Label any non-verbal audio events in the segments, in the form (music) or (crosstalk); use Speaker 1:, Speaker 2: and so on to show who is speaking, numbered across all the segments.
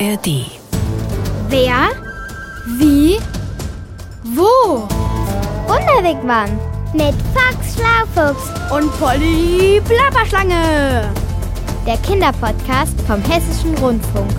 Speaker 1: ARD.
Speaker 2: Wer? Wie? Wo?
Speaker 3: Wunderwegmann mit Fox Schlaufuchs
Speaker 2: Und Polly Plapperschlange.
Speaker 3: der Kinderpodcast vom Hessischen Rundfunk.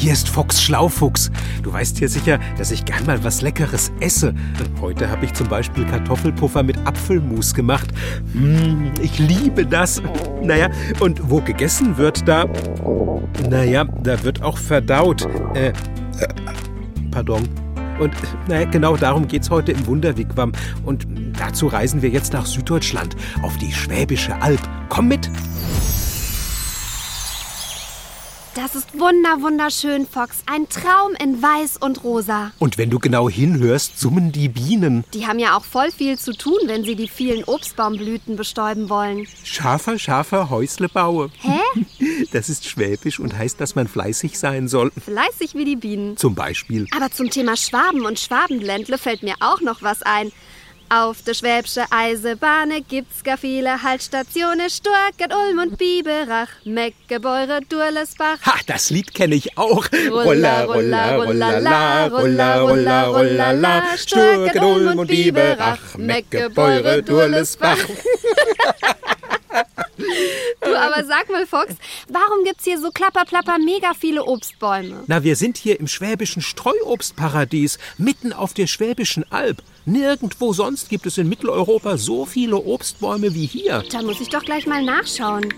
Speaker 4: Hier ist Fox Schlaufuchs. Du weißt ja sicher, dass ich gern mal was Leckeres esse. Heute habe ich zum Beispiel Kartoffelpuffer mit Apfelmus gemacht. Hm, ich liebe das. Naja, und wo gegessen wird, da... Naja, da wird auch verdaut. Äh, äh pardon. Und naja, genau darum geht's heute im Wunderwigwam. Und dazu reisen wir jetzt nach Süddeutschland, auf die Schwäbische Alb. Komm mit!
Speaker 5: Das ist wunder, wunderschön, Fox. Ein Traum in Weiß und Rosa.
Speaker 4: Und wenn du genau hinhörst, summen die Bienen.
Speaker 5: Die haben ja auch voll viel zu tun, wenn sie die vielen Obstbaumblüten bestäuben wollen.
Speaker 4: Schafer, Schafer, Häusle baue.
Speaker 5: Hä? (laughs)
Speaker 4: Das ist Schwäbisch und heißt, dass man fleißig sein soll.
Speaker 5: Fleißig wie die Bienen.
Speaker 4: Zum Beispiel.
Speaker 5: Aber zum Thema Schwaben und Schwabenländle fällt mir auch noch was ein. Auf der Schwäbsche Eisebahne gibt's gar viele Haltstationen. Sturket, Ulm und Biberach, Meckebeure, Durlesbach.
Speaker 4: Ha, das Lied kenne ich auch.
Speaker 5: Rulla, rulla, rulla, la, rulla, rulla, rulla, la. Sturket, Ulm und Biberach, Meckebeure, Durlesbach. (laughs) Du, aber sag mal, Fox, warum gibt's hier so klapperplapper mega viele Obstbäume?
Speaker 4: Na, wir sind hier im schwäbischen Streuobstparadies, mitten auf der Schwäbischen Alb. Nirgendwo sonst gibt es in Mitteleuropa so viele Obstbäume wie hier.
Speaker 5: Da muss ich doch gleich mal nachschauen.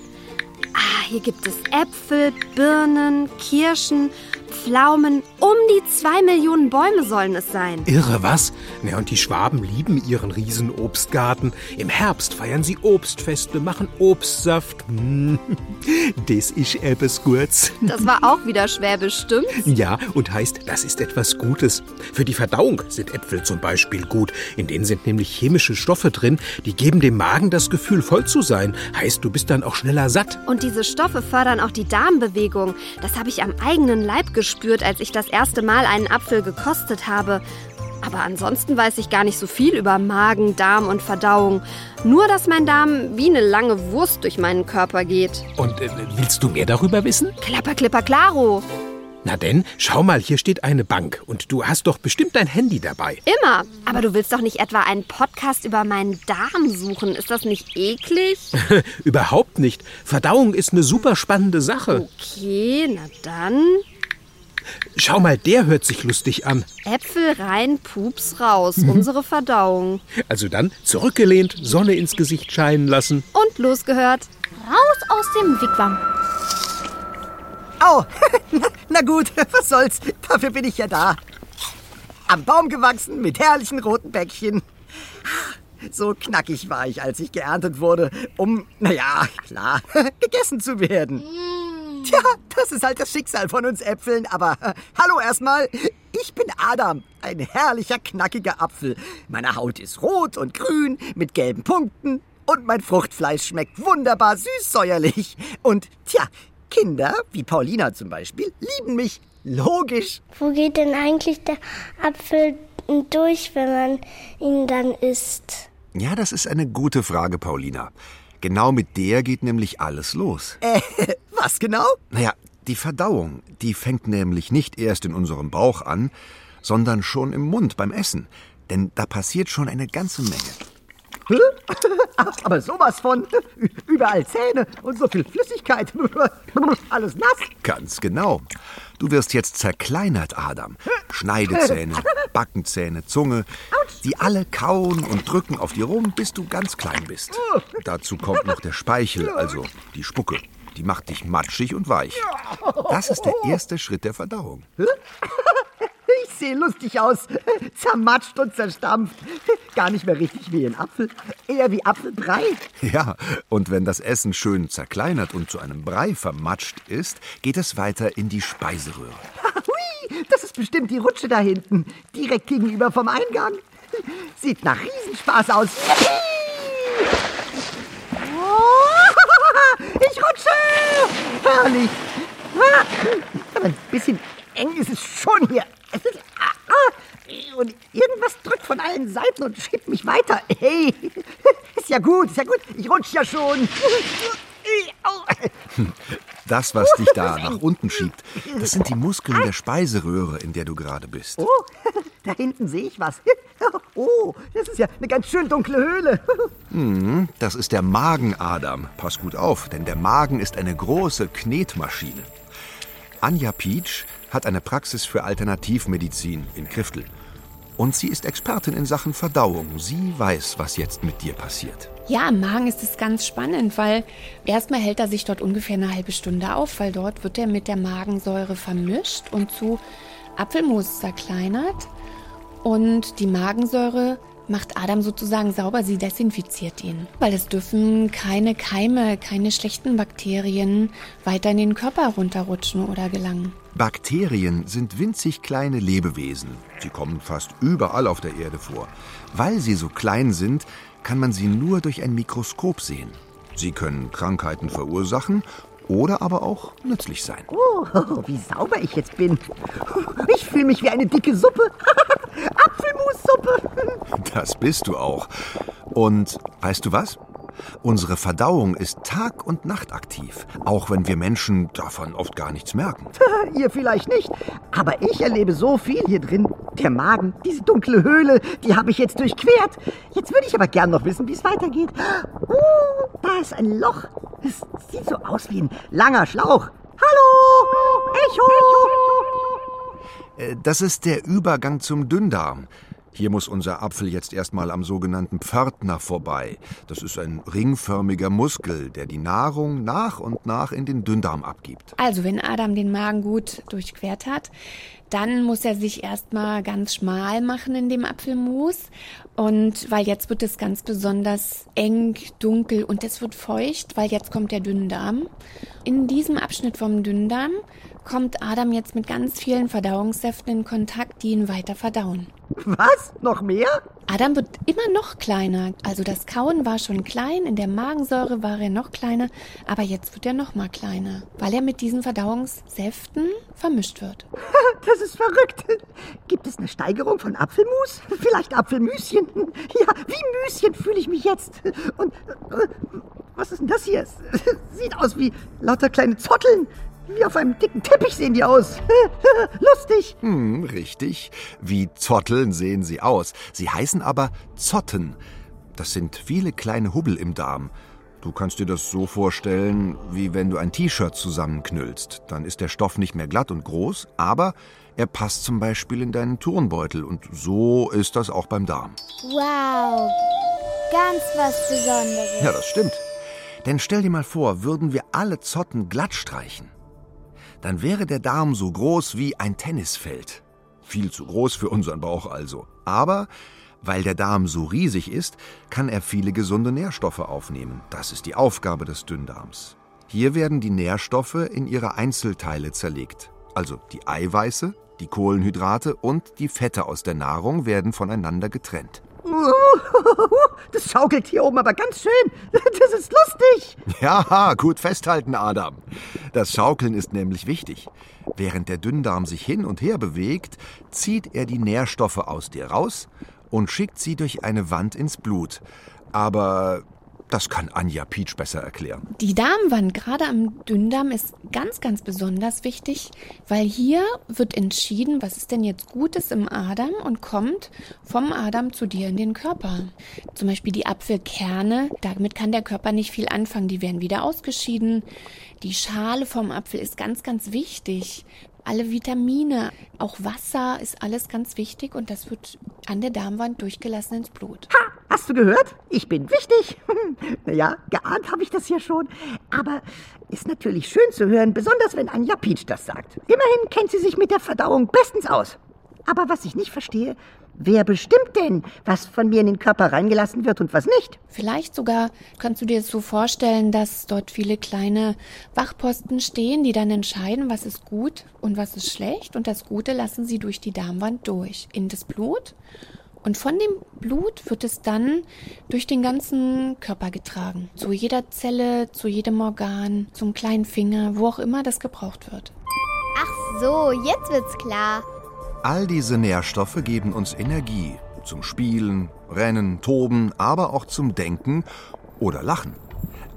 Speaker 5: Ah, hier gibt es Äpfel, Birnen, Kirschen, Pflaumen. Um die zwei Millionen Bäume sollen es sein.
Speaker 4: Irre, was? Na, und die Schwaben lieben ihren Riesenobstgarten. Im Herbst feiern sie Obstfeste, machen Obstsaft. Das ist etwas Gutes.
Speaker 5: Das war auch wieder schwäbisch, stimmt's?
Speaker 4: Ja, und heißt, das ist etwas Gutes. Für die Verdauung sind Äpfel zum Beispiel gut. In denen sind nämlich chemische Stoffe drin, die geben dem Magen das Gefühl, voll zu sein. Heißt, du bist dann auch schneller satt.
Speaker 5: Und diese Stoffe fördern auch die Darmbewegung. Das habe ich am eigenen Leib gespürt, als ich das erste Mal einen Apfel gekostet habe. Aber ansonsten weiß ich gar nicht so viel über Magen, Darm und Verdauung. Nur, dass mein Darm wie eine lange Wurst durch meinen Körper geht.
Speaker 4: Und äh, willst du mehr darüber wissen?
Speaker 5: Klapper, klipper, klaro.
Speaker 4: Na denn, schau mal, hier steht eine Bank. Und du hast doch bestimmt dein Handy dabei.
Speaker 5: Immer. Aber du willst doch nicht etwa einen Podcast über meinen Darm suchen. Ist das nicht eklig? (laughs)
Speaker 4: Überhaupt nicht. Verdauung ist eine super spannende Sache.
Speaker 5: Okay, na dann.
Speaker 4: Schau mal, der hört sich lustig an.
Speaker 5: Äpfel rein, Pups raus. Unsere Verdauung.
Speaker 4: Also dann zurückgelehnt, Sonne ins Gesicht scheinen lassen.
Speaker 5: Und losgehört.
Speaker 2: Raus aus dem Wigwam.
Speaker 6: Au! (laughs) Na gut, was soll's? Dafür bin ich ja da. Am Baum gewachsen mit herrlichen roten Bäckchen. So knackig war ich, als ich geerntet wurde, um, naja, klar, (laughs) gegessen zu werden. Tja, das ist halt das Schicksal von uns Äpfeln, aber äh, hallo erstmal. Ich bin Adam, ein herrlicher, knackiger Apfel. Meine Haut ist rot und grün mit gelben Punkten und mein Fruchtfleisch schmeckt wunderbar süß-säuerlich. Und tja, Kinder, wie Paulina zum Beispiel, lieben mich. Logisch.
Speaker 3: Wo geht denn eigentlich der Apfel durch, wenn man ihn dann isst?
Speaker 7: Ja, das ist eine gute Frage, Paulina. Genau mit der geht nämlich alles los. (laughs)
Speaker 6: Äh, was genau?
Speaker 7: Naja, die Verdauung, die fängt nämlich nicht erst in unserem Bauch an, sondern schon im Mund beim Essen. Denn da passiert schon eine ganze Menge.
Speaker 6: Aber sowas von. Überall Zähne und so viel Flüssigkeit. (laughs) Alles nass.
Speaker 7: Ganz genau. Du wirst jetzt zerkleinert, Adam. Schneidezähne, (laughs) Backenzähne, Zunge, die alle kauen und drücken auf dir rum, bis du ganz klein bist. Dazu kommt noch der Speichel, also die Spucke. Die macht dich matschig und weich. Das ist der erste Schritt der Verdauung. (laughs)
Speaker 6: Ich sehe lustig aus. (laughs) Zermatscht und zerstampft. (laughs) Gar nicht mehr richtig wie ein Apfel. Eher wie Apfelbrei.
Speaker 7: Ja, und wenn das Essen schön zerkleinert und zu einem Brei vermatscht ist, geht es weiter in die Speiseröhre.
Speaker 6: Hui, das ist bestimmt die Rutsche da hinten. Direkt gegenüber vom Eingang. (laughs) Sieht nach Riesenspaß aus. Oh, Ich rutsche! Herrlich. Aber ein bisschen eng ist es schon hier. Es ist, ah, ah. und irgendwas drückt von allen Seiten und schiebt mich weiter. Hey, (laughs) ist ja gut, ist ja gut. Ich rutsche ja schon.
Speaker 7: Das, was dich da (laughs) nach unten schiebt, das sind die Muskeln der Speiseröhre, in der du gerade bist.
Speaker 6: Oh, (laughs) da hinten sehe ich was. Oh, das ist ja eine ganz schön dunkle Höhle.
Speaker 7: Das ist der Magen, Adam. Pass gut auf, denn der Magen ist eine große Knetmaschine. Anja Pietsch hat eine Praxis für Alternativmedizin in Kriftel. Und sie ist Expertin in Sachen Verdauung. Sie weiß, was jetzt mit dir passiert.
Speaker 1: Ja, im Magen ist es ganz spannend, weil erstmal hält er sich dort ungefähr eine halbe Stunde auf, weil dort wird er mit der Magensäure vermischt und zu Apfelmus zerkleinert. Und die Magensäure macht Adam sozusagen sauber, sie desinfiziert ihn. Weil es dürfen keine Keime, keine schlechten Bakterien weiter in den Körper runterrutschen oder gelangen.
Speaker 7: Bakterien sind winzig kleine Lebewesen. Sie kommen fast überall auf der Erde vor. Weil sie so klein sind, kann man sie nur durch ein Mikroskop sehen. Sie können Krankheiten verursachen oder aber auch nützlich sein.
Speaker 6: Oh, (laughs) wie sauber ich jetzt bin. Ich fühle mich wie eine dicke Suppe. (laughs) Apfelmussuppe.
Speaker 7: Das bist du auch. Und weißt du was? Unsere Verdauung ist Tag und Nacht aktiv, auch wenn wir Menschen davon oft gar nichts merken. (laughs)
Speaker 6: Ihr vielleicht nicht, aber ich erlebe so viel hier drin. Der Magen, diese dunkle Höhle, die habe ich jetzt durchquert. Jetzt würde ich aber gern noch wissen, wie es weitergeht. Oh, da ist ein Loch. Es sieht so aus wie ein langer Schlauch. Hallo! Echo!
Speaker 7: Äh, Das ist der Übergang zum Dünndarm. Hier muss unser Apfel jetzt erstmal am sogenannten Pförtner vorbei. Das ist ein ringförmiger Muskel, der die Nahrung nach und nach in den Dünndarm abgibt.
Speaker 1: Also, wenn Adam den Magen gut durchquert hat, dann muss er sich erstmal ganz schmal machen in dem Apfelmus. Und weil jetzt wird es ganz besonders eng, dunkel und es wird feucht, weil jetzt kommt der Dünndarm. In diesem Abschnitt vom Dünndarm kommt Adam jetzt mit ganz vielen Verdauungssäften in Kontakt, die ihn weiter verdauen.
Speaker 6: Was? Noch mehr?
Speaker 1: Adam wird immer noch kleiner. Also das Kauen war schon klein, in der Magensäure war er noch kleiner, aber jetzt wird er noch mal kleiner, weil er mit diesen Verdauungssäften vermischt wird. (laughs)
Speaker 6: Das ist verrückt. Gibt es eine Steigerung von Apfelmus? Vielleicht Apfelmüschen? (laughs) Ja, wie Müschen fühle ich mich jetzt. Und äh, was ist denn das hier? (laughs) Sieht aus wie lauter kleine Zotteln. Wie auf einem dicken Teppich sehen die aus. (laughs) Lustig.
Speaker 7: Hm, richtig. Wie Zotteln sehen sie aus. Sie heißen aber Zotten. Das sind viele kleine Hubbel im Darm. Du kannst dir das so vorstellen, wie wenn du ein T-Shirt zusammenknüllst. Dann ist der Stoff nicht mehr glatt und groß, aber er passt zum Beispiel in deinen Turnbeutel. Und so ist das auch beim Darm.
Speaker 3: Wow, ganz was Besonderes.
Speaker 7: Ja, das stimmt. Denn stell dir mal vor, würden wir alle Zotten glatt streichen. Dann wäre der Darm so groß wie ein Tennisfeld. Viel zu groß für unseren Bauch also. Aber weil der Darm so riesig ist, kann er viele gesunde Nährstoffe aufnehmen. Das ist die Aufgabe des Dünndarms. Hier werden die Nährstoffe in ihre Einzelteile zerlegt. Also die Eiweiße, die Kohlenhydrate und die Fette aus der Nahrung werden voneinander getrennt. (laughs)
Speaker 6: Das schaukelt hier oben aber ganz schön. (laughs) Das ist lustig.
Speaker 7: Ja, gut festhalten, Adam. Das Schaukeln ist nämlich wichtig. Während der Dünndarm sich hin und her bewegt, zieht er die Nährstoffe aus dir raus und schickt sie durch eine Wand ins Blut. Aber das kann Anja Pietsch besser erklären.
Speaker 1: Die Darmwand, gerade am Dünndarm, ist ganz, ganz besonders wichtig, weil hier wird entschieden, was ist denn jetzt Gutes im Adam und kommt vom Adam zu dir in den Körper. Zum Beispiel die Apfelkerne, damit kann der Körper nicht viel anfangen, die werden wieder ausgeschieden. Die Schale vom Apfel ist ganz, ganz wichtig. Alle Vitamine, auch Wasser ist alles ganz wichtig und das wird an der Darmwand durchgelassen ins Blut.
Speaker 6: Ha, hast du gehört? Ich bin wichtig. (laughs) naja, geahnt habe ich das ja schon. Aber ist natürlich schön zu hören, besonders wenn Anja Pietsch das sagt. Immerhin kennt sie sich mit der Verdauung bestens aus. Aber was ich nicht verstehe, wer bestimmt denn, was von mir in den Körper reingelassen wird und was nicht?
Speaker 1: Vielleicht sogar kannst du dir so vorstellen, dass dort viele kleine Wachposten stehen, die dann entscheiden, was ist gut und was ist schlecht. Und das Gute lassen sie durch die Darmwand durch in das Blut. Und von dem Blut wird es dann durch den ganzen Körper getragen. Zu jeder Zelle, zu jedem Organ, zum kleinen Finger, wo auch immer das gebraucht wird.
Speaker 2: Ach so, jetzt wird's klar.
Speaker 7: All diese Nährstoffe geben uns Energie zum Spielen, Rennen, Toben, aber auch zum Denken oder Lachen.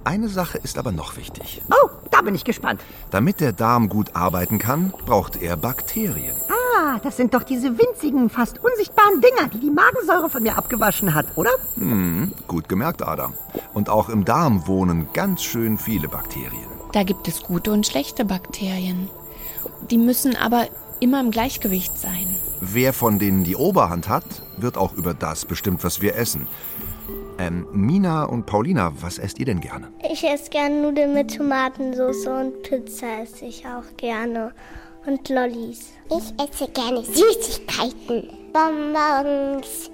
Speaker 7: Eine Sache ist aber noch wichtig.
Speaker 6: Oh, da bin ich gespannt.
Speaker 7: Damit der Darm gut arbeiten kann, braucht er Bakterien.
Speaker 6: Ah, das sind doch diese winzigen, fast unsichtbaren Dinger, die die Magensäure von mir abgewaschen hat, oder?
Speaker 7: Hm, gut gemerkt, Adam. Und auch im Darm wohnen ganz schön viele Bakterien.
Speaker 1: Da gibt es gute und schlechte Bakterien. Die müssen aber immer im Gleichgewicht sein.
Speaker 7: Wer von denen die Oberhand hat, wird auch über das bestimmt, was wir essen. Ähm, Mina und Paulina, was esst ihr denn gerne?
Speaker 3: Ich esse gerne Nudeln mit Tomatensauce und Pizza esse ich auch gerne. Und Lollis.
Speaker 2: Ich esse gerne Süßigkeiten. Bonbons,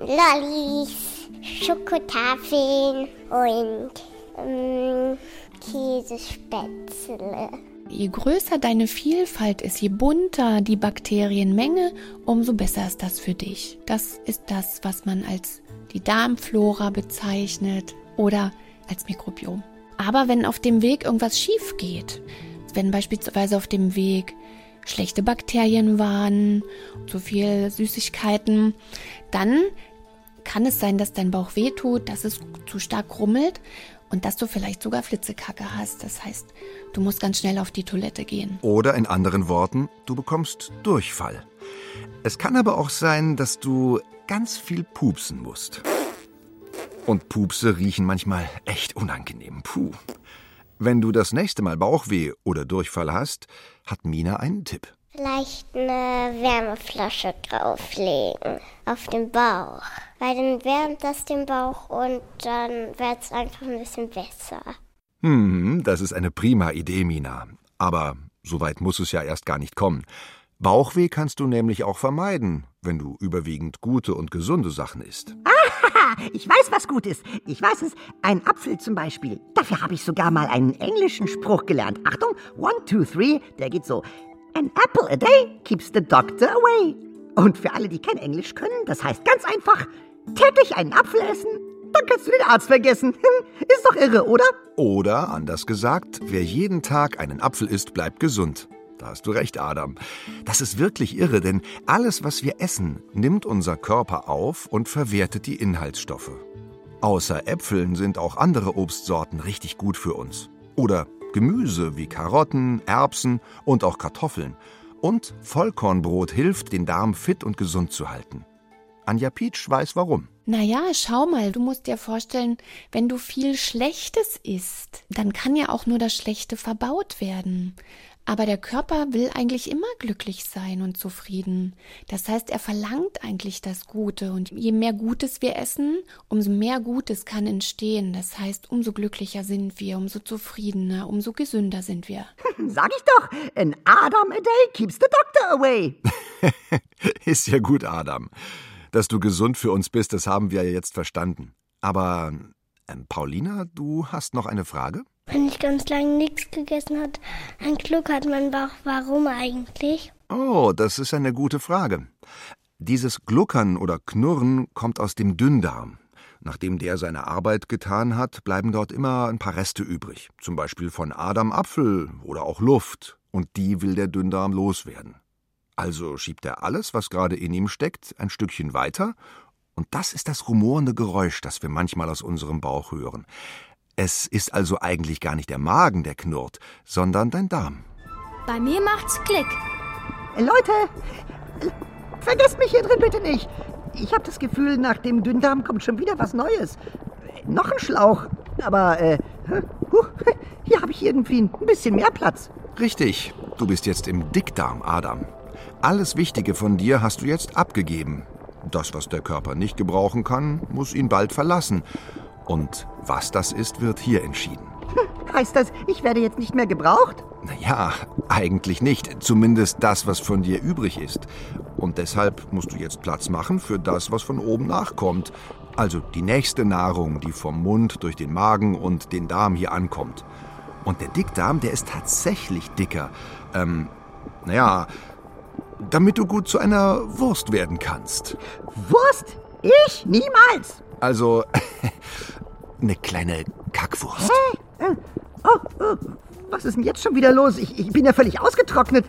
Speaker 2: Lollis, Schokotafeln und ähm, Käsespätzle.
Speaker 1: Je größer deine Vielfalt ist, je bunter die Bakterienmenge, umso besser ist das für dich. Das ist das, was man als die Darmflora bezeichnet oder als Mikrobiom. Aber wenn auf dem Weg irgendwas schief geht, wenn beispielsweise auf dem Weg schlechte Bakterien waren, zu viel Süßigkeiten, dann kann es sein, dass dein Bauch wehtut, dass es zu stark krummelt und dass du vielleicht sogar Flitzekacke hast. Das heißt, du musst ganz schnell auf die Toilette gehen.
Speaker 7: Oder in anderen Worten, du bekommst Durchfall. Es kann aber auch sein, dass du ganz viel pupsen musst. Und Pupse riechen manchmal echt unangenehm. Puh. Wenn du das nächste Mal Bauchweh oder Durchfall hast, hat Mina einen Tipp.
Speaker 2: Vielleicht eine Wärmeflasche drauflegen auf den Bauch. Weil dann wärmt das den Bauch und dann wird es einfach ein bisschen besser.
Speaker 7: Hm, das ist eine prima Idee, Mina. Aber so weit muss es ja erst gar nicht kommen. Bauchweh kannst du nämlich auch vermeiden, wenn du überwiegend gute und gesunde Sachen isst.
Speaker 6: Aha, ich weiß, was gut ist. Ich weiß es. Ein Apfel zum Beispiel. Dafür habe ich sogar mal einen englischen Spruch gelernt. Achtung, one, two, three, der geht so. An apple a day keeps the doctor away. Und für alle, die kein Englisch können, das heißt ganz einfach, täglich einen Apfel essen, dann kannst du den Arzt vergessen. (laughs) Ist doch irre, oder?
Speaker 7: Oder, anders gesagt, wer jeden Tag einen Apfel isst, bleibt gesund. Da hast du recht, Adam. Das ist wirklich irre, denn alles, was wir essen, nimmt unser Körper auf und verwertet die Inhaltsstoffe. Außer Äpfeln sind auch andere Obstsorten richtig gut für uns. Oder Gemüse wie Karotten, Erbsen und auch Kartoffeln. Und Vollkornbrot hilft, den Darm fit und gesund zu halten. Anja Pietsch weiß warum.
Speaker 1: Naja, schau mal, du musst dir vorstellen, wenn du viel Schlechtes isst, dann kann ja auch nur das Schlechte verbaut werden. Aber der Körper will eigentlich immer glücklich sein und zufrieden. Das heißt, er verlangt eigentlich das Gute. Und je mehr Gutes wir essen, umso mehr Gutes kann entstehen. Das heißt, umso glücklicher sind wir, umso zufriedener, umso gesünder sind wir. (laughs)
Speaker 6: Sag ich doch, an Adam a day keeps the doctor away. (laughs)
Speaker 7: Ist ja gut, Adam. Dass du gesund für uns bist, das haben wir ja jetzt verstanden. Aber, ähm, Paulina, du hast noch eine Frage?
Speaker 3: Wenn ich ganz lange nichts gegessen hat, ein Gluck hat mein Bauch. Warum eigentlich?
Speaker 7: Oh, das ist eine gute Frage. Dieses Gluckern oder Knurren kommt aus dem Dünndarm. Nachdem der seine Arbeit getan hat, bleiben dort immer ein paar Reste übrig. Zum Beispiel von Adam Apfel oder auch Luft. Und die will der Dünndarm loswerden. Also schiebt er alles, was gerade in ihm steckt, ein Stückchen weiter. Und das ist das rumorende Geräusch, das wir manchmal aus unserem Bauch hören. Es ist also eigentlich gar nicht der Magen, der knurrt, sondern dein Darm.
Speaker 5: Bei mir macht's Klick.
Speaker 6: Äh, Leute, äh, vergesst mich hier drin bitte nicht. Ich habe das Gefühl, nach dem Dünndarm kommt schon wieder was Neues. Äh, Noch ein Schlauch. Aber, äh, huh, (laughs) hier habe ich irgendwie ein bisschen mehr Platz.
Speaker 7: Richtig, du bist jetzt im Dickdarm, Adam. Alles Wichtige von dir hast du jetzt abgegeben. Das, was der Körper nicht gebrauchen kann, muss ihn bald verlassen. Und was das ist, wird hier entschieden.
Speaker 6: Heißt das, ich werde jetzt nicht mehr gebraucht?
Speaker 7: Naja, eigentlich nicht. Zumindest das, was von dir übrig ist. Und deshalb musst du jetzt Platz machen für das, was von oben nachkommt. Also die nächste Nahrung, die vom Mund durch den Magen und den Darm hier ankommt. Und der Dickdarm, der ist tatsächlich dicker. Ähm, naja, damit du gut zu einer Wurst werden kannst.
Speaker 6: Wurst? Ich? Niemals!
Speaker 7: Also, (laughs) eine kleine Kackwurst.
Speaker 6: Äh, oh, oh, was ist denn jetzt schon wieder los? Ich, ich bin ja völlig ausgetrocknet.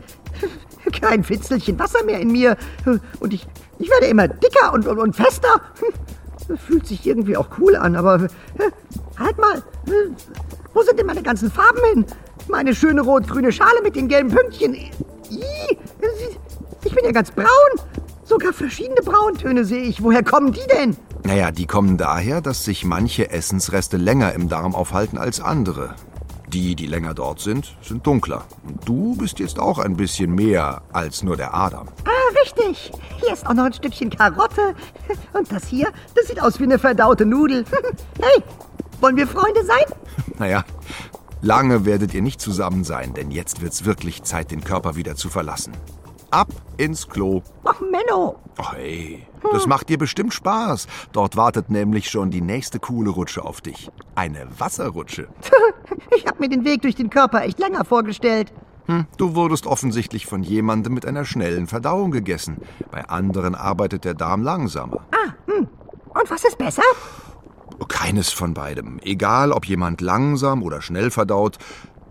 Speaker 6: (laughs) Kein Fitzelchen Wasser mehr in mir. Und ich, ich werde immer dicker und, und, und fester. (laughs) Fühlt sich irgendwie auch cool an, aber äh, Halt mal. Wo sind denn meine ganzen Farben hin? Meine schöne rot-grüne Schale mit den gelben Pünktchen. Ich bin ja ganz braun. Sogar verschiedene Brauntöne sehe ich. Woher kommen die denn?
Speaker 7: Naja, die kommen daher, dass sich manche Essensreste länger im Darm aufhalten als andere. Die, die länger dort sind, sind dunkler. Und du bist jetzt auch ein bisschen mehr als nur der Adam.
Speaker 6: Ah, richtig. Hier ist auch noch ein Stückchen Karotte. Und das hier, das sieht aus wie eine verdaute Nudel. (laughs) Hey, wollen wir Freunde sein? (laughs)
Speaker 7: Naja, lange werdet ihr nicht zusammen sein, denn jetzt wird's wirklich Zeit, den Körper wieder zu verlassen. Ab ins Klo.
Speaker 6: Ach, Menno.
Speaker 7: Oh, hey, das macht dir bestimmt Spaß. Dort wartet nämlich schon die nächste coole Rutsche auf dich. Eine Wasserrutsche. (laughs)
Speaker 6: Ich habe mir den Weg durch den Körper echt länger vorgestellt.
Speaker 7: Hm, du wurdest offensichtlich von jemandem mit einer schnellen Verdauung gegessen. Bei anderen arbeitet der Darm langsamer.
Speaker 6: Und was ist besser?
Speaker 7: Keines von beidem. Egal, ob jemand langsam oder schnell verdaut,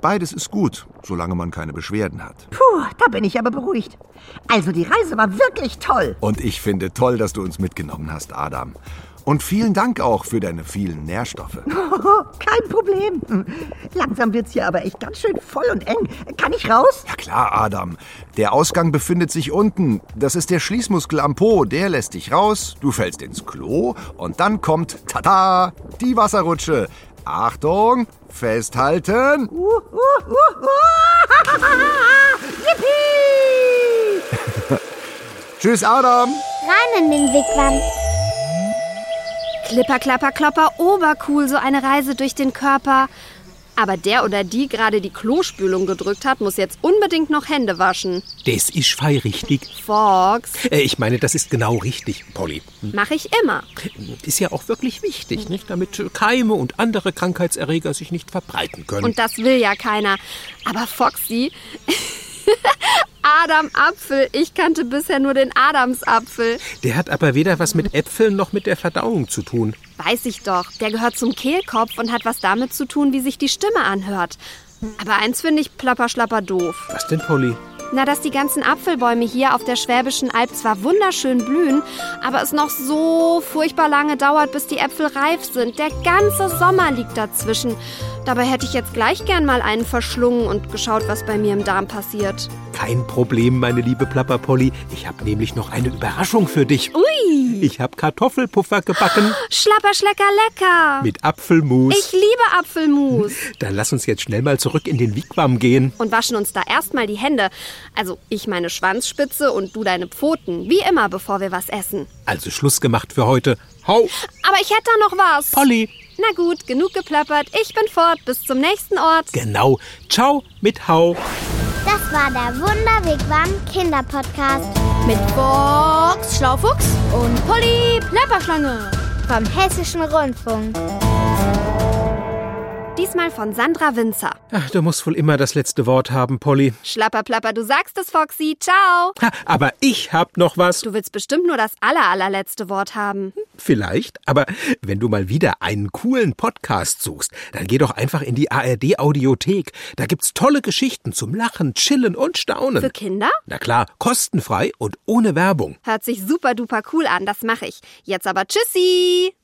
Speaker 7: beides ist gut, solange man keine Beschwerden hat.
Speaker 6: Puh, da bin ich aber beruhigt. Also die Reise war wirklich toll.
Speaker 7: Und ich finde toll, dass du uns mitgenommen hast, Adam. Und vielen Dank auch für deine vielen Nährstoffe. (laughs)
Speaker 6: Kein Problem. Langsam wird's hier aber echt ganz schön voll und eng. Kann ich raus?
Speaker 7: Ja klar, Adam. Der Ausgang befindet sich unten. Das ist der Schließmuskel am Po. Der lässt dich raus, du fällst ins Klo und dann kommt, tada, die Wasserrutsche. Achtung, festhalten.
Speaker 6: Uh, uh. Yippie! (laughs)
Speaker 7: Tschüss, Adam.
Speaker 3: Rein in den Wigwam.
Speaker 5: Klipper, klapper, klopper, obercool, so eine Reise durch den Körper. Aber der oder die gerade die Klospülung gedrückt hat, muss jetzt unbedingt noch Hände waschen.
Speaker 4: Das ist fei richtig.
Speaker 5: Fox,
Speaker 4: Äh, ich meine, das ist genau richtig, Polly.
Speaker 5: mache ich immer.
Speaker 4: Ist ja auch wirklich wichtig, nicht? Damit Keime und andere Krankheitserreger sich nicht verbreiten können.
Speaker 5: Und das will ja keiner. Aber Foxy, (laughs) Adam Apfel, ich kannte bisher nur den Adamsapfel.
Speaker 4: Der hat aber weder was mit Äpfeln noch mit der Verdauung zu tun.
Speaker 5: Weiß ich doch, der gehört zum Kehlkopf und hat was damit zu tun, wie sich die Stimme anhört. Aber eins finde ich plapper schlapper doof.
Speaker 4: Was denn, Polly?
Speaker 5: Na, dass die ganzen Apfelbäume hier auf der Schwäbischen Alb zwar wunderschön blühen, aber es noch so furchtbar lange dauert, bis die Äpfel reif sind. Der ganze Sommer liegt dazwischen. Dabei hätte ich jetzt gleich gern mal einen verschlungen und geschaut, was bei mir im Darm passiert.
Speaker 4: Kein Problem, meine liebe Plapper Polly. Ich habe nämlich noch eine Überraschung für dich.
Speaker 5: Ui!
Speaker 4: Ich habe Kartoffelpuffer gebacken
Speaker 5: Schlapper, schlecker, lecker!
Speaker 4: mit Apfelmus.
Speaker 5: Ich liebe Apfelmus! (laughs)
Speaker 4: Dann lass uns jetzt schnell mal zurück in den Wigwam gehen.
Speaker 5: Und waschen uns da erstmal die Hände. Also ich meine Schwanzspitze und du deine Pfoten. Wie immer, bevor wir was essen.
Speaker 4: Also Schluss gemacht für heute. Hau,
Speaker 5: Aber ich hätte da noch was.
Speaker 4: Polly.
Speaker 5: Na gut, genug geplappert. Ich bin fort. Bis zum nächsten Ort.
Speaker 4: Genau. Ciao mit Hau.
Speaker 3: Das war der Wunderwigwam Kinderpodcast
Speaker 5: Mit Box Schlaufuchs und Polly Plapperschlange.
Speaker 3: vom Hessischen Rundfunk.
Speaker 5: Diesmal von Sandra Winzer.
Speaker 4: Ach, du musst wohl immer das letzte Wort haben, Polly.
Speaker 5: Schlapper, plapper, du sagst es, Foxy. Ciao.
Speaker 4: Ha, aber ich hab noch was.
Speaker 5: Du willst bestimmt nur das aller, allerletzte Wort haben.
Speaker 4: Vielleicht, aber wenn du mal wieder einen coolen Podcast suchst, dann geh doch einfach in die ARD Audiothek. Da gibt's tolle Geschichten zum Lachen, Chillen und Staunen.
Speaker 5: Für Kinder?
Speaker 4: Na klar, kostenfrei und ohne Werbung.
Speaker 5: Hört sich super duper cool an. Das mache ich. Jetzt aber Tschüssi.